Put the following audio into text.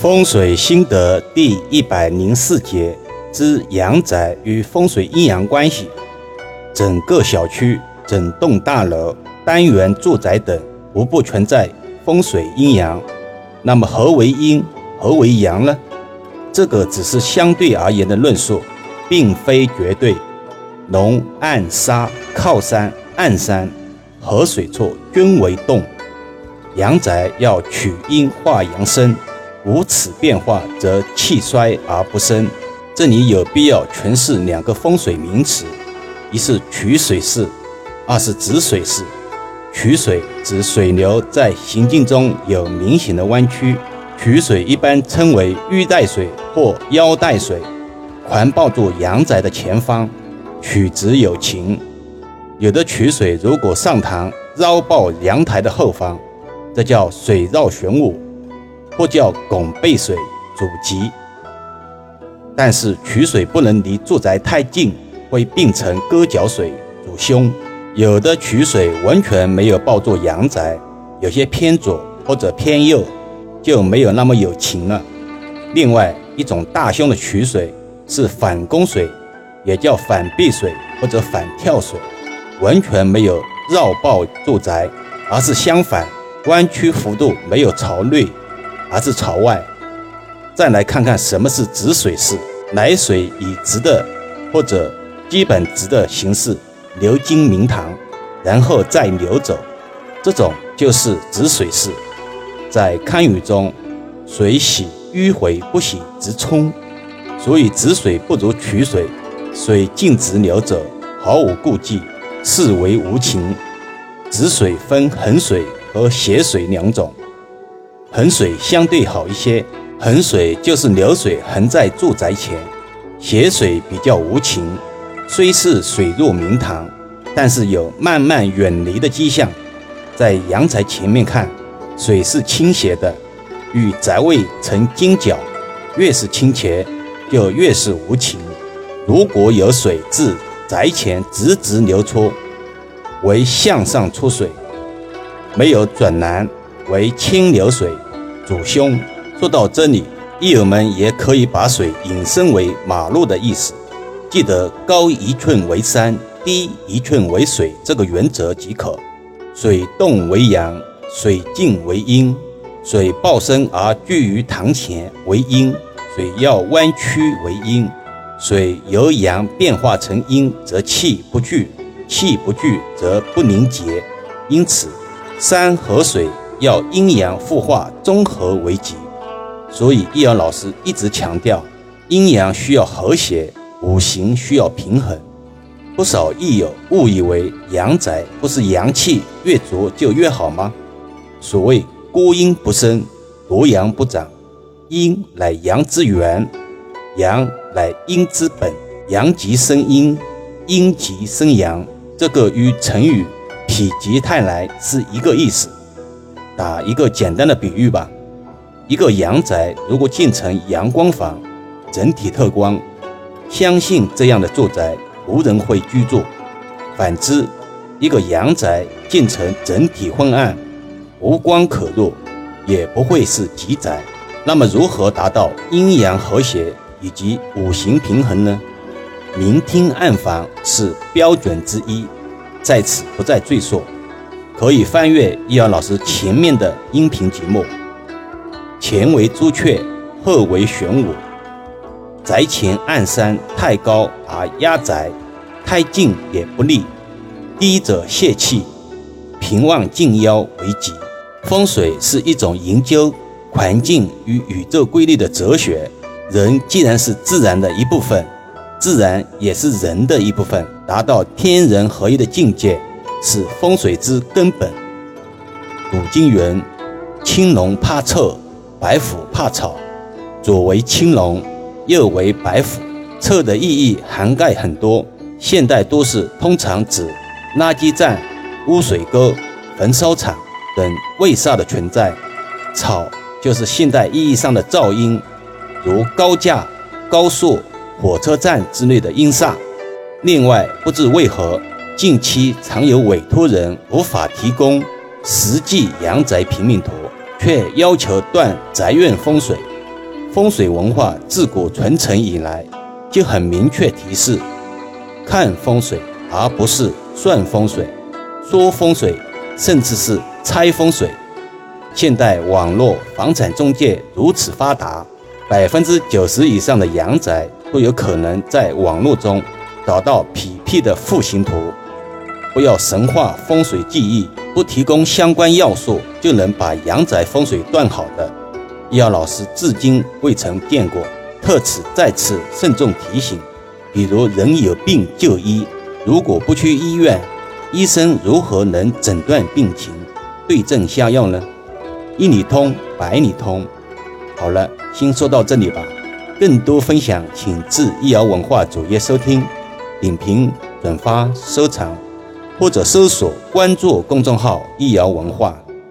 风水心得第一百零四节之阳宅与风水阴阳关系。整个小区、整栋大楼、单元住宅等无不存在风水阴阳。那么何为阴，何为阳呢？这个只是相对而言的论述，并非绝对。龙暗沙靠山暗山，河水处均为动。阳宅要取阴化阳生，无此变化则气衰而不生。这里有必要诠释两个风水名词：一是取水式，二是止水式。取水指水流在行进中有明显的弯曲，取水一般称为玉带水或腰带水，环抱住阳宅的前方，取直有情。有的取水如果上堂绕抱阳台的后方。这叫水绕玄武，或叫拱背水，主吉。但是取水不能离住宅太近，会并成割脚水，主凶。有的取水完全没有抱住阳宅，有些偏左或者偏右，就没有那么有情了。另外一种大凶的取水是反弓水，也叫反壁水或者反跳水，完全没有绕抱住宅，而是相反。弯曲幅度没有朝内，而是朝外。再来看看什么是止水式，来水以直的或者基本直的形式流经明堂，然后再流走，这种就是止水式。在堪舆中，水喜迂回不喜直冲，所以止水不如曲水，水径直流走，毫无顾忌，视为无情。止水分横水。和斜水两种，横水相对好一些。横水就是流水横在住宅前，斜水比较无情，虽是水入明堂，但是有慢慢远离的迹象。在阳宅前面看，水是倾斜的，与宅位成金角，越是倾斜，就越是无情。如果有水自宅前直直流出，为向上出水。没有转南为清流水，主凶。说到这里，益友们也可以把水引申为马路的意思。记得高一寸为山，低一寸为水这个原则即可。水动为阳，水静为阴。水暴升而聚于堂前为阴，水要弯曲为阴。水由阳变化成阴，则气不聚，气不聚则不凝结，因此。山和水要阴阳互化综合为吉，所以易阳老师一直强调，阴阳需要和谐，五行需要平衡。不少易友误以为阳宅不是阳气越足就越好吗？所谓孤阴不生，独阳不长。阴乃阳之源，阳乃阴之本。阳极生阴，阴极生阳。这个与成语。否极泰来是一个意思。打一个简单的比喻吧，一个阳宅如果建成阳光房，整体透光，相信这样的住宅无人会居住；反之，一个阳宅建成整体昏暗，无光可入，也不会是吉宅。那么，如何达到阴阳和谐以及五行平衡呢？明厅暗房是标准之一。在此不再赘述，可以翻阅易遥老师前面的音频节目。前为朱雀，后为玄武。宅前暗山太高而压宅，太近也不利。低者泄气，平望近腰为吉。风水是一种研究环境与宇宙规律的哲学。人既然是自然的一部分。自然也是人的一部分，达到天人合一的境界，是风水之根本。古今云：“青龙怕臭，白虎怕草。”左为青龙，右为白虎。臭的意义涵盖很多，现代都市通常指垃圾站、污水沟、焚烧厂等卫煞的存在。草就是现代意义上的噪音，如高架、高速。火车站之类的音煞。另外，不知为何，近期常有委托人无法提供实际阳宅平面图，却要求断宅院风水。风水文化自古传承以来，就很明确提示：看风水，而不是算风水、说风水，甚至是猜风水。现代网络房产中介如此发达，百分之九十以上的阳宅都有可能在网络中找到匹配的户型图。不要神话风水技艺，不提供相关要素就能把阳宅风水断好的，易老师至今未曾见过。特此再次慎重提醒：比如人有病就医，如果不去医院，医生如何能诊断病情、对症下药呢？一里通百里通。好了，先说到这里吧。更多分享，请至易瑶文化主页收听、点评、转发、收藏，或者搜索关注公众号“易瑶文化”。